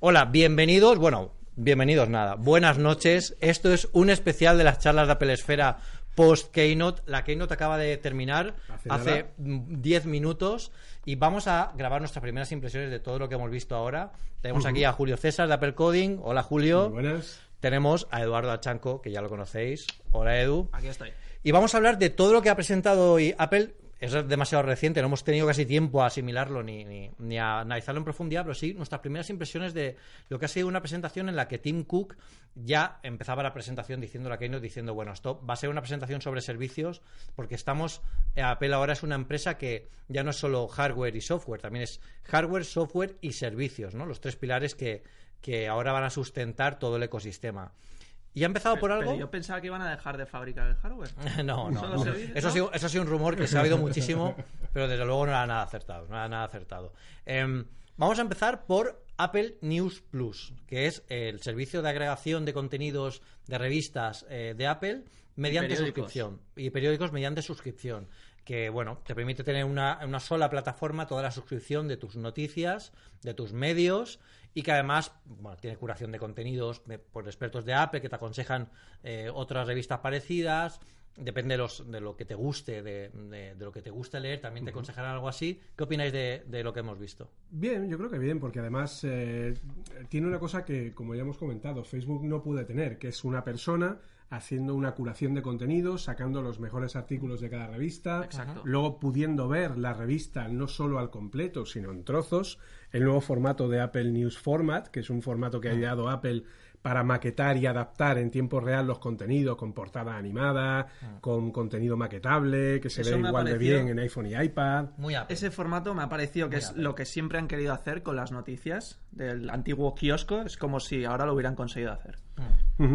Hola, bienvenidos. Bueno, bienvenidos nada. Buenas noches. Esto es un especial de las charlas de Apple Esfera post Keynote. La Keynote acaba de terminar Hace hace nada. 10 minutos y vamos a grabar nuestras primeras impresiones de todo lo que hemos visto ahora. Tenemos aquí a Julio César de Apple Coding. Hola Julio. Muy buenas. Tenemos a Eduardo Achanco, que ya lo conocéis. Hola Edu. Aquí estoy. Y vamos a hablar de todo lo que ha presentado hoy Apple. Es demasiado reciente, no hemos tenido casi tiempo a asimilarlo ni, ni, ni a analizarlo en profundidad, pero sí nuestras primeras impresiones de lo que ha sido una presentación en la que Tim Cook ya empezaba la presentación diciendo la Keynote diciendo, bueno, esto va a ser una presentación sobre servicios porque estamos, eh, Apple ahora es una empresa que ya no es solo hardware y software, también es hardware, software y servicios, ¿no? Los tres pilares que, que ahora van a sustentar todo el ecosistema. ¿Y ha empezado por Pero algo? yo pensaba que iban a dejar de fabricar el hardware. No, no, ¿Solo no. servicios? Eso, ha sido, eso ha sido un rumor que se ha oído muchísimo, pero desde luego no era nada acertado. No era nada acertado. Em, vamos a empezar por Apple News Plus, que es el servicio de agregación de contenidos de revistas eh, de Apple mediante suscripción. Y periódicos mediante suscripción. Que, bueno, te permite tener una, una sola plataforma toda la suscripción de tus noticias, de tus medios y que además bueno, tiene curación de contenidos de- por expertos de Apple que te aconsejan eh, otras revistas parecidas. Depende de, los, de lo que te guste, de, de- de lo que te guste leer, también te aconsejarán algo así. ¿Qué opináis de, de lo que hemos visto? Bien, yo creo que bien, porque además eh, tiene una cosa que, como ya hemos comentado, Facebook no puede tener, que es una persona haciendo una curación de contenidos, sacando los mejores artículos de cada revista, Exacto. luego pudiendo ver la revista no solo al completo, sino en trozos, el nuevo formato de Apple News Format, que es un formato que ha ideado Apple para maquetar y adaptar en tiempo real los contenidos con portada animada, con contenido maquetable, que se Eso ve igual de bien en iPhone y iPad. Muy Apple. Ese formato me ha parecido que Muy es Apple. lo que siempre han querido hacer con las noticias del antiguo kiosco. Es como si ahora lo hubieran conseguido hacer.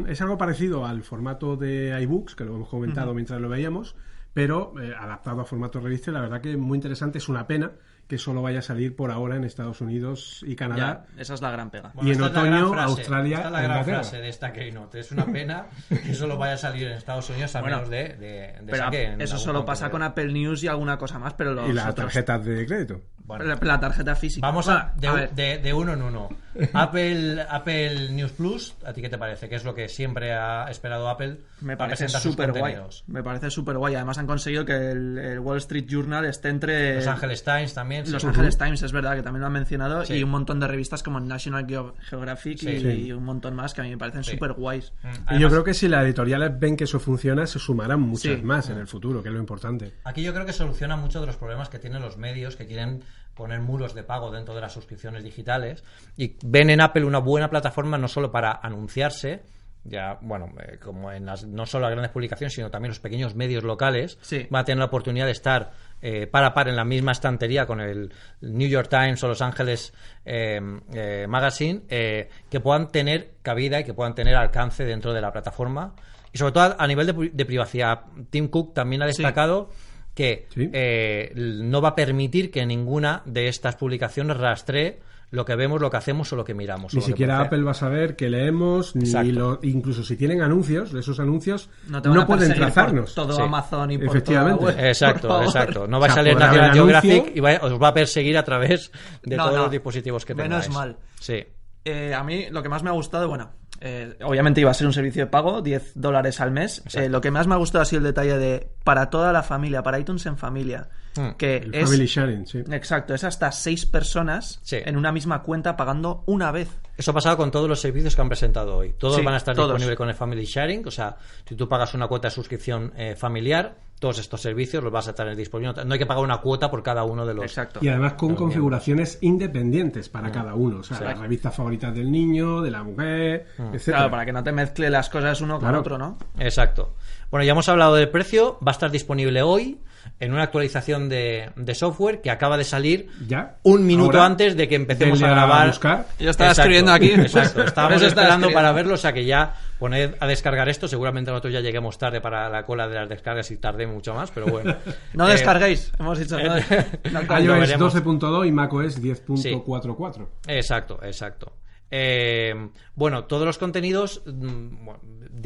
Es algo parecido al formato de iBooks, que lo hemos comentado mientras lo veíamos, pero eh, adaptado a formato revista. La verdad que muy interesante. Es una pena que solo vaya a salir por ahora en Estados Unidos y Canadá. Ya, esa es la gran pega. Y en esta es la otoño, gran frase, Australia Esta es la gran Inglaterra. frase de esta Keynote. Es una pena que solo vaya a salir en Estados Unidos a Bueno, menos de, de, de Pero saque en eso solo pasa con Apple News y alguna cosa más, pero los Y las otros- tarjetas de crédito. Bueno. La, la tarjeta física. Vamos a, de, a ver, de- de uno en uno. Apple, Apple News Plus, ¿a ti qué te parece? ¿Qué es lo que siempre ha esperado Apple? Me parece súper guay. Me parece súper guay. Además han conseguido que el, el Wall Street Journal esté entre Los Angeles Times también. Sí. Los Angeles Times, es verdad, que también lo han mencionado, Sí. y un montón de revistas como National Geo- Geographic Sí. y, Sí. y un montón más que a mí me parecen Sí. súper guays. Mm, y yo creo que si las editoriales ven que eso funciona, se sumarán muchas Sí. más en el futuro, que es lo importante. Aquí yo creo que soluciona muchos de los problemas que tienen los medios que quieren poner muros de pago dentro de las suscripciones digitales y ven en Apple una buena plataforma no solo para anunciarse, ya, bueno, eh, como en las, no solo las grandes publicaciones, sino también los pequeños medios locales, Sí. van a tener la oportunidad de estar eh, par a par en la misma estantería con el New York Times o Los Ángeles eh, eh, Magazine, eh, que puedan tener cabida y que puedan tener alcance dentro de la plataforma. Y sobre todo a, nivel de, pri- de privacidad, Tim Cook también ha destacado que Sí. eh, no va a permitir que ninguna de estas publicaciones rastree lo que vemos, lo que hacemos o lo que miramos. Ni siquiera Apple va a saber que leemos, ni lo- incluso si tienen anuncios, esos anuncios No no, te van a pueden por trazarnos. todo Sí. Amazon y por Efectivamente. toda la web, Exacto, por exacto. No va a O sea, salir National. Geographic y va- os va a perseguir a través de No, todos no. los dispositivos que Menos tengáis. mal. Sí. Eh, a mí lo que más me ha gustado, bueno, eh, obviamente iba a ser un servicio de pago, 10 dólares al mes. Eh, lo que más me ha gustado ha sido el detalle de para toda la familia, para iTunes en familia, Mm. que El es... Family Sharing, sí. Exacto, es hasta seis personas Sí. en una misma cuenta pagando una vez. Eso ha pasado con todos los servicios que han presentado hoy. Todos Sí, van a estar todos. disponibles con el Family Sharing. O sea, si tú pagas una cuota de suscripción eh, familiar, todos estos servicios los vas a tener disponibles. No hay que pagar una cuota por cada uno de los. Exacto. Y además con configuraciones independientes para cada uno. O sea, Sí. las revistas favoritas del niño, de la mujer, etc. Claro, para que no te mezcle las cosas uno con Claro. otro, ¿no? Exacto. Bueno, ya hemos hablado del precio. Va a estar disponible hoy en una actualización de, de software que acaba de salir Ya. un minuto Ahora, antes de que empecemos a grabar. buscar. Yo estaba Exacto, escribiendo aquí. Exacto. Estábamos esperando escribiendo. para verlo, o sea que ya poned a descargar esto. Seguramente nosotros ya lleguemos tarde para la cola de las descargas y tarde mucho más, pero bueno. No Eh, descarguéis, hemos dicho. no- eh, no Lo iOS veremos. 12.2 y macOS 10.44. Exacto, exacto. Eh, bueno, todos los contenidos mm,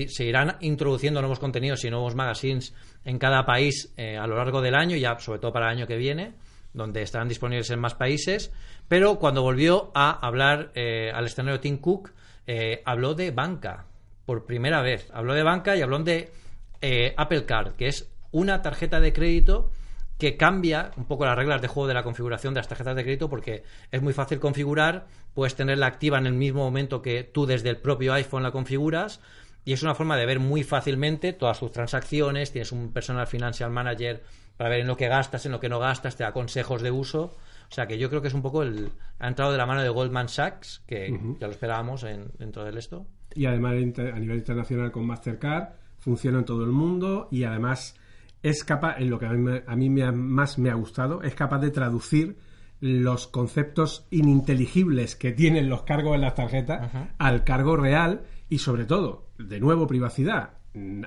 se irán introduciendo nuevos contenidos y nuevos magazines en cada país eh, a lo largo del año, ya sobre todo para el año que viene. donde estarán disponibles en más países, pero cuando volvió a hablar eh, al escenario Tim Cook, eh, habló de banca, por primera vez. Habló de banca y habló de eh, Apple Card, que es una tarjeta de crédito que cambia un poco las reglas de juego de la configuración de las tarjetas de crédito porque es muy fácil configurar, puedes tenerla activa en el mismo momento que tú desde el propio iPhone la configuras y es una forma de ver muy fácilmente todas tus transacciones, tienes un personal financial manager para ver en lo que gastas, en lo que no gastas, te da consejos de uso. O sea que yo creo que es un poco el... Ha entrado de la mano de Goldman Sachs, que ya lo esperábamos en, dentro del esto. Y además a nivel internacional con Mastercard, funciona en todo el mundo y además es capaz, en lo que a mí, me, más me ha gustado, es capaz de traducir los conceptos ininteligibles que tienen los cargos en las tarjetas al cargo real y sobre todo, de nuevo, privacidad.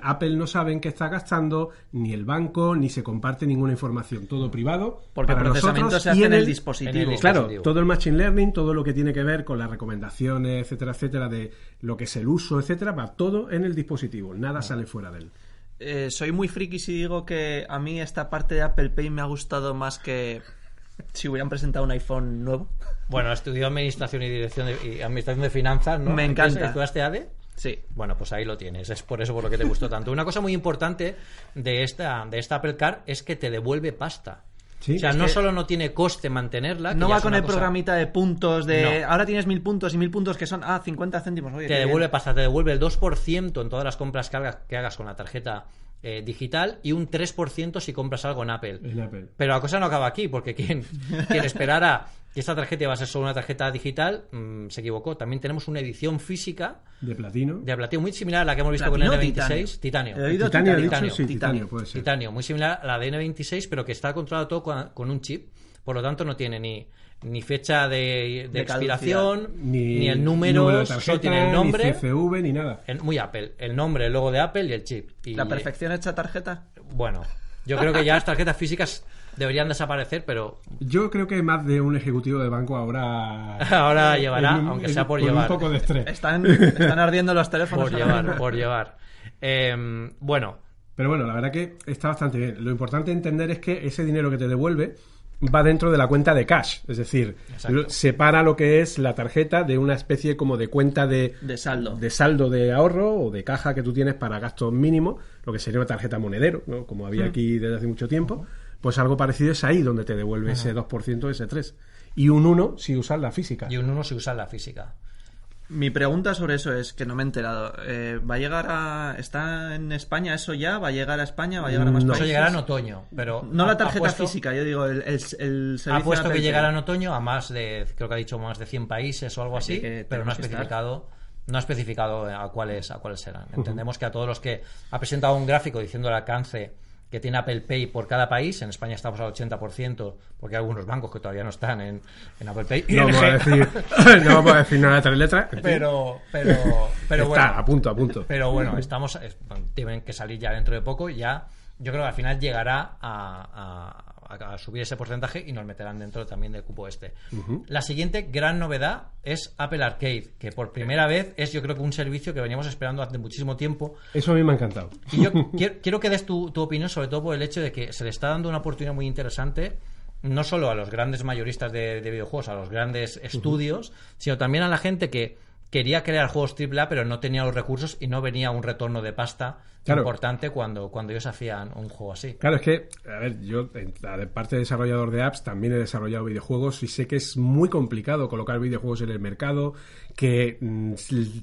Apple no sabe en qué está gastando, ni el banco, ni se comparte ninguna información. Todo privado. Porque para el procesamiento se hace en el, dispositivo. Claro, todo el machine learning, todo lo que tiene que ver con las recomendaciones, etcétera, etcétera, de lo que es el uso, etcétera, va todo en el dispositivo. Nada sale fuera de él. Eh, soy muy friki si digo que a mí esta parte de Apple Pay me ha gustado más que si hubieran presentado un iPhone nuevo. Bueno, estudió Administración y Dirección de, y Administración de Finanzas, ¿no? Me encanta. ¿Estudiaste ADE? Sí. Bueno, pues ahí lo tienes. Es por eso por lo que te gustó tanto. Una cosa muy importante de esta, de esta Apple Car es que te devuelve pasta. O sea, no solo no tiene coste mantenerla. No va con el programita de puntos de ahora tienes mil puntos y mil puntos que son, ah, 50 céntimos. te devuelve pasta, te devuelve el 2% en todas las compras que hagas, que hagas con la tarjeta eh, digital y un 3% si compras algo en Apple. Pero la cosa no acaba aquí, porque quien, quien esperara que esta tarjeta iba a ser solo una tarjeta digital mm, se equivocó. También tenemos una edición física de platino. De platino, muy similar a la que hemos visto con el N26. Titanio. Titanio, titanio, muy similar a la de N26, pero que está controlado todo con un chip. Por lo tanto, no tiene ni ni fecha de, expiración, ni, el número, solo tiene el nombre. Ni CCV, ni nada. muy Apple. El nombre, el logo de Apple y el chip. Y, ¿La perfección hecha tarjeta? Bueno, yo creo que ya las tarjetas físicas deberían desaparecer, pero... Yo creo que más de un ejecutivo de banco ahora... ahora llevará, aunque sea por llevar. un poco de estrés. Están, están ardiendo los teléfonos. Por llevar, por llevar. Em, bueno... Pero bueno, la verdad que está bastante bien. Lo importante entender es que ese dinero que te devuelve va dentro de la cuenta de cash, es decir, separa lo que es la tarjeta de una especie como de cuenta de, de, saldo. de saldo de ahorro o de caja que tú tienes para gastos mínimos, lo que sería una tarjeta monedero, ¿no? como había mm. aquí desde hace mucho tiempo, pues algo parecido es ahí donde te devuelve ese 2%, ese 3%. Y un 1 si usas la física. Y un 1 si usas la física. Mi pregunta sobre eso es que no me he enterado. Eh, ¿Va a llegar a. ¿Está en España eso ya? ¿Va a llegar a España? ¿Va a llegar a más no. Eso llegará en otoño, pero. No la tarjeta física, yo digo el, el, Ha puesto que llegará en otoño a más de. Creo que ha dicho más de 100 países o algo así, pero no ha especificado. No ha especificado a cuáles, a cuáles serán. Entendemos que a todos los que ha presentado un gráfico diciendo el alcance que tiene Apple Pay por cada país. En España estamos al 80%, porque hay algunos bancos que todavía no están en, Apple Pay. No vamos, a decir, no vamos a decir nada de tres letras. Pero, pero, pero bueno. a punto, a punto. Pero bueno, estamos, tienen que salir ya dentro de poco y ya yo creo que al final llegará a a, subir ese porcentaje y nos meterán dentro también del cupo este. La siguiente gran novedad es Apple Arcade, que por primera vez es yo creo que un servicio que veníamos esperando hace muchísimo tiempo. Eso a mí me ha encantado. Y yo quiero, que des tu, opinión sobre todo por el hecho de que se le está dando una oportunidad muy interesante no solo a los grandes mayoristas de, videojuegos, a los grandes estudios, sino también a la gente que quería crear juegos AAA, pero no tenía los recursos y no venía un retorno de pasta importante cuando, cuando ellos hacían un juego así. Claro, es que, a ver, yo, de parte de desarrollador de apps, también he desarrollado videojuegos y sé que es muy complicado colocar videojuegos en el mercado, que mm,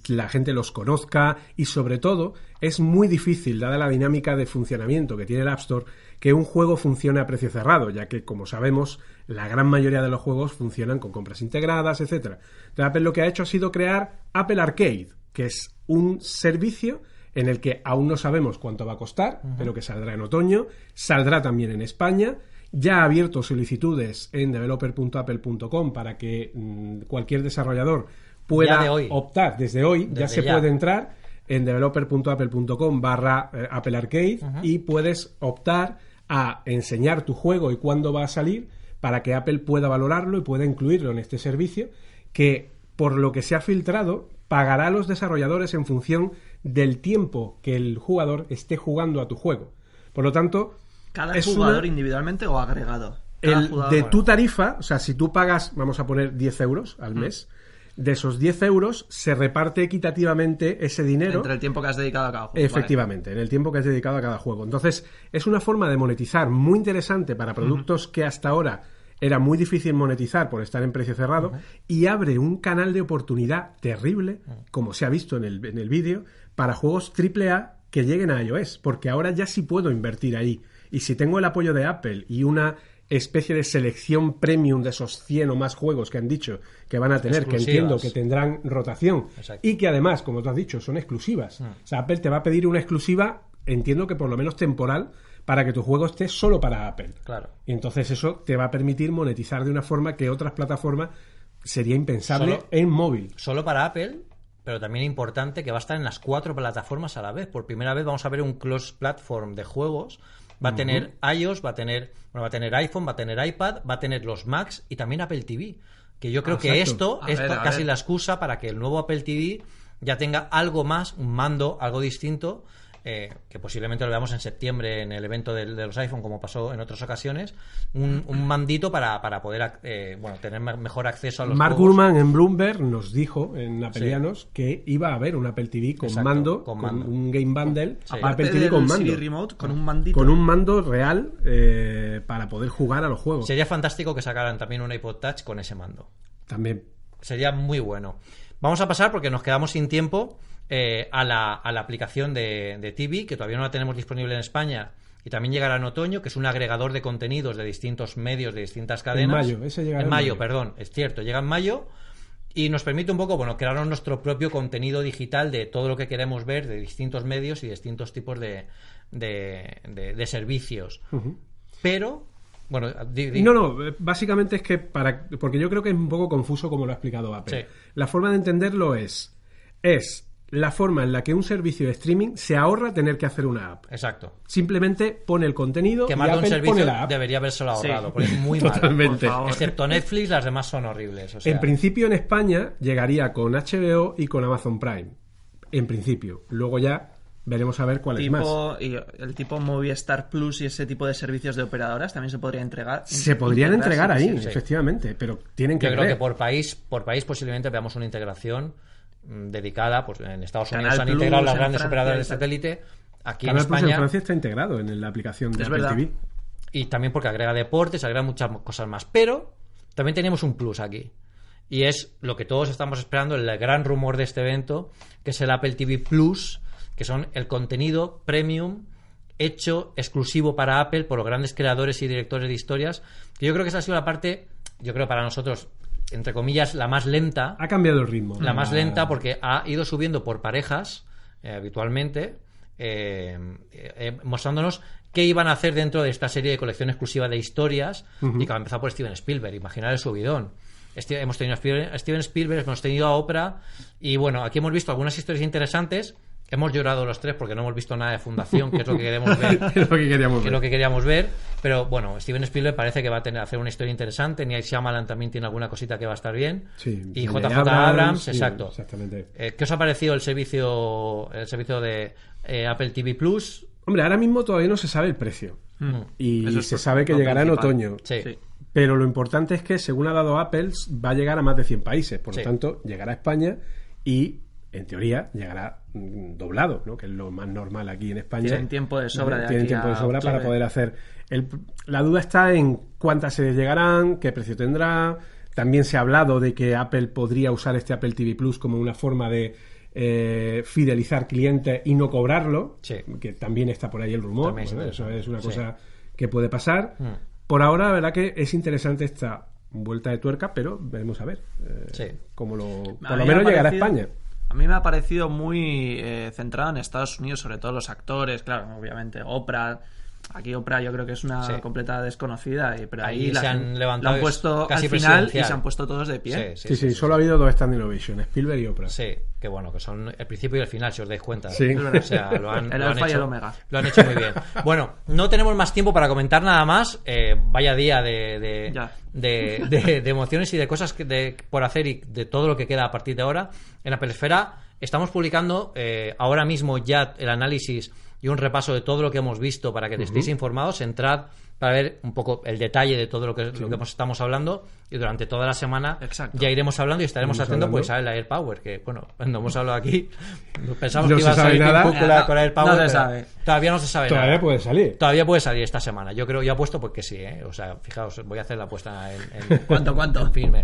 la gente los conozca y, sobre todo, es muy difícil, dada la dinámica de funcionamiento que tiene el App Store, que un juego funcione a precio cerrado, ya que, como sabemos, la gran mayoría de los juegos funcionan con compras integradas, etcétera. Entonces, Apple lo que ha hecho ha sido crear Apple Arcade, que es un servicio en el que aún no sabemos cuánto va a costar, pero que saldrá en otoño, saldrá también en España. Ya ha abierto solicitudes en developer.apple.com para que mm, cualquier desarrollador pueda optar desde hoy, ya se puede entrar en developer.apple.com barra Apple Arcade y puedes optar a enseñar tu juego y cuándo va a salir para que Apple pueda valorarlo y pueda incluirlo en este servicio que por lo que se ha filtrado pagará a los desarrolladores en función del tiempo que el jugador esté jugando a tu juego. Por lo tanto, cada jugador individualmente o agregado. El, jugador, de bueno. tu tarifa, o sea, si tú pagas, vamos a poner 10 euros al Mm. mes, de esos 10 euros se reparte equitativamente ese dinero. Entre el tiempo que has dedicado a cada juego. Efectivamente, en el tiempo que has dedicado a cada juego. Entonces, es una forma de monetizar muy interesante para productos que hasta ahora era muy difícil monetizar por estar en precio cerrado y abre un canal de oportunidad terrible, como se ha visto en el, en el vídeo, para juegos AAA que lleguen a iOS, porque ahora ya sí puedo invertir ahí. Y si tengo el apoyo de Apple y una especie de selección premium de esos 100 o más juegos que han dicho que van a tener, que entiendo que tendrán rotación Exacto. y que además, como tú has dicho, son exclusivas. O sea, Apple te va a pedir una exclusiva, entiendo que por lo menos temporal, para que tu juego esté solo para Apple. Claro. Y entonces eso te va a permitir monetizar de una forma que otras plataformas sería impensable Solo- en móvil. Solo para Apple, pero también importante que va a estar en las cuatro plataformas a la vez. Por primera vez vamos a ver un cross platform de juegos. Va a tener iOS, va a tener, bueno, va a tener iPhone, va a tener iPad, va a tener los Macs y también Apple TV. Que yo creo que esto A es ver, casi la excusa para que el nuevo Apple TV ya tenga algo más, un mando, algo distinto, eh, que posiblemente lo veamos en septiembre en el evento de, los iPhone, como pasó en otras ocasiones, un, un mandito para, para poder eh, bueno, tener me- mejor acceso a los Mark juegos. Gurman en Bloomberg nos dijo en Apelianos que iba a haber un Apple TV con Exacto, mando, con un Game Bundle, Sí. Apple TV con mando. Remote, con un mandito. Con un mando real eh, para poder jugar a los juegos. Sería fantástico que sacaran también un iPod Touch con ese mando. También. Sería muy bueno. Vamos a pasar, porque nos quedamos sin tiempo, eh, a, la, a la aplicación de, de TV, que todavía no la tenemos disponible en España. Y también llegará en otoño, que es un agregador de contenidos de distintos medios, de distintas cadenas. mayo, ese llegará en en mayo. mayo. perdón, es cierto, llega en mayo. Y nos permite un poco, bueno, crear nuestro propio contenido digital de todo lo que queremos ver, de distintos medios y distintos tipos de, de, de- de servicios. Pero, bueno, di- di- No, no, básicamente es que para. Porque yo creo que es un poco confuso como lo ha explicado Apple. Sí. La forma de entenderlo es. Es la forma en la que un servicio de streaming se ahorra tener que hacer una app. Exacto. Simplemente pone el contenido que y más de un Apple pone servicio la app. debería habérselo Sí. ahorrado, porque es muy malo. Totalmente. Por favor. Excepto Netflix, las demás son horribles. o sea, En principio en España llegaría con HBO y con Amazon Prime. En principio. Luego ya veremos a ver cuál es más. tipo, y el tipo Movistar Plus y ese tipo de servicios de operadoras también se podría entregar. Se podrían entregar ahí, sí, sí. efectivamente, pero tienen que yo creo ver. que por país, por país posiblemente veamos una integración dedicada, pues en Estados Canal Unidos han Plus, integrado las grandes Francia, operadoras de satélite, aquí Canal en Plus España en Francia está integrado en la aplicación de Es Apple. TV. y también porque agrega deportes, agrega muchas cosas más. Pero también tenemos un plus aquí. Y es lo que todos estamos esperando, el gran rumor de este evento, que es el Apple TV Plus, que son el contenido premium hecho exclusivo para Apple por los grandes creadores y directores de historias. Que yo creo que esa ha sido la parte, yo creo para nosotros, entre comillas, la más lenta. Ha cambiado el ritmo. La más Ah, lenta porque ha ido subiendo por parejas eh, habitualmente, eh, eh, mostrándonos qué iban a hacer dentro de esta serie de colección exclusiva de historias y que va a empezar por Steven Spielberg. Imaginar el subidón. Este- hemos tenido a Steven Spielberg, hemos tenido a Oprah y bueno, aquí hemos visto algunas historias interesantes. Hemos llorado los tres porque no hemos visto nada de Fundación, que es lo que queremos ver es lo que queríamos que es ver. lo que queríamos ver. Pero bueno, Steven Spielberg parece que va a tener hacer una historia interesante. Night Shyamalan también tiene alguna cosita que va a estar bien. Sí, y J.J. Abrams, Abrams, sí, exacto. exactamente. Eh, ¿Qué os ha parecido el servicio el servicio de eh, Apple TV Plus? Hombre, ahora mismo todavía no se sabe el precio. Y Eso es se sabe que llegará en otoño. Sí. Sí. Pero lo importante es que, según ha dado Apple, va a llegar a más de 100 países. Por Sí. lo tanto, llegará a España y, en teoría, llegará mm, doblado, ¿no? que es lo más normal aquí en España. Tienen tiempo de sobra de Tienen aquí tiempo de sobra para poder hacer. El- la duda está en cuántas series llegarán, qué precio tendrá. También se ha hablado de que Apple podría usar este Apple TV Plus como una forma de eh, fidelizar clientes y no cobrarlo, Sí. que también está por ahí el rumor. Bueno, eso es una Sí. cosa que puede pasar. Mm. Por ahora, la verdad que es interesante esta vuelta de tuerca, pero veremos a ver eh, Sí. cómo lo. Por lo me menos llegará a España. A mí me ha parecido muy eh, centrado en Estados Unidos, sobre todo los actores, claro, obviamente Oprah. Aquí Oprah yo creo que es una Sí. completa desconocida, y- pero ahí Ahí la se han levantado lo han puesto casi al final y se han puesto todos de pie. Sí, sí, solo ha habido dos stand innovation, Spielberg y Oprah. Sí, que bueno, que son el principio y el final, si os dais cuenta. Sí. O sea, lo han, El lo han alfa y hecho, el omega. lo han hecho muy bien. Bueno, no tenemos más tiempo para comentar nada más. Eh, vaya día de, de, Ya. de, de- de emociones y de cosas que- de- por hacer y de todo lo que queda a partir de ahora. En Apple Esfera Estamos publicando eh, ahora mismo ya el análisis y un repaso de todo lo que hemos visto para que estéis informados. Entrad para ver un poco el detalle de todo lo que, lo que estamos hablando y durante toda la semana Exacto. ya iremos hablando y estaremos haciendo hablando. pues a la Air Power que bueno cuando hemos hablado aquí pensamos No que iba a salir nada. Tim Cook con No, Air Power no se pero sabe. todavía no se sabe Todavía nada. puede salir. Todavía puede salir esta semana. Yo creo, ya apuesto porque sí, ¿eh? O sea, fijaos, voy a hacer la apuesta en, en- ¿Cuánto, cuánto? en firme.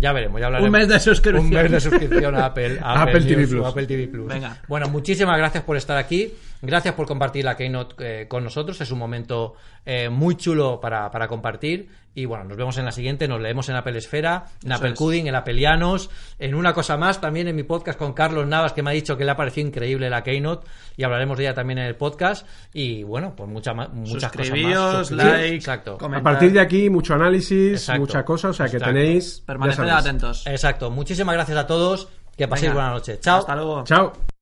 Ya veremos, ya hablaremos. Un mes de suscripción. Un mes de suscripción a Apple, a Apple TV News o Plus. Apple TV Plus. Venga. Bueno, muchísimas gracias por estar aquí. Gracias por compartir la Keynote eh, con nosotros. Es un momento eh, muy chulo para, para compartir. Y bueno, nos vemos en la siguiente. Nos leemos en Apple Esfera, en Eso Apple es. En Appleianos. En una cosa más, también en mi podcast con Carlos Navas, que me ha dicho que le ha parecido increíble la Keynote. Y hablaremos de ella también en el podcast. Y bueno, pues mucha, muchas cosas más. Like, Exacto. A partir de aquí, mucho análisis, Exacto. mucha cosa, o sea que Exacto. tenéis. Permaneced atentos. Exacto. Muchísimas gracias a todos. Que paséis Venga. buena noche. Chao. Hasta luego. Chao.